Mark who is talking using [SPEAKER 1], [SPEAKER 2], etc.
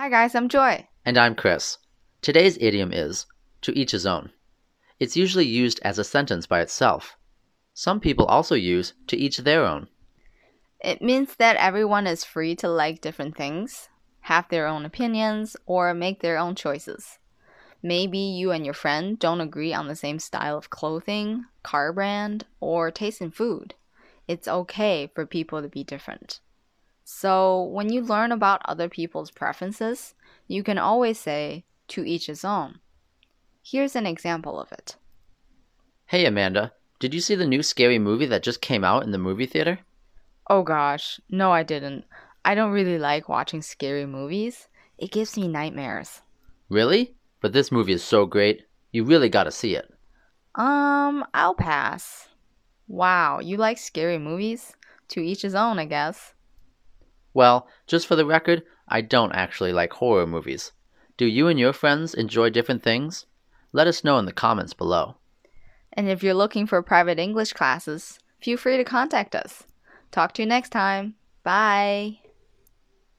[SPEAKER 1] Hi guys, I'm Joy.
[SPEAKER 2] And I'm Chris. Today's idiom is to each his own. It's usually used as a sentence by itself. Some people also use to each their own.
[SPEAKER 1] It means that everyone is free to like different things, have their own opinions, or make their own choices. Maybe you and your friend don't agree on the same style of clothing, car brand, or taste in food. It's okay for people to be different. So, when you learn about other people's preferences, you can always say, to each his own. Here's an example of it.
[SPEAKER 2] Hey Amanda, did you see the new scary movie that just came out in the movie theater?
[SPEAKER 1] Oh gosh, no, I didn't. I don't really like watching scary movies, it gives me nightmares.
[SPEAKER 2] Really? But this movie is so great. You really gotta see it.
[SPEAKER 1] Um, I'll pass. Wow, you like scary movies? To each his own, I guess.
[SPEAKER 2] Well, just for the record, I don't actually like horror movies. Do you and your friends enjoy different things? Let us know in the comments below.
[SPEAKER 1] And if you're looking for private English classes, feel free to contact us. Talk to you next time. Bye.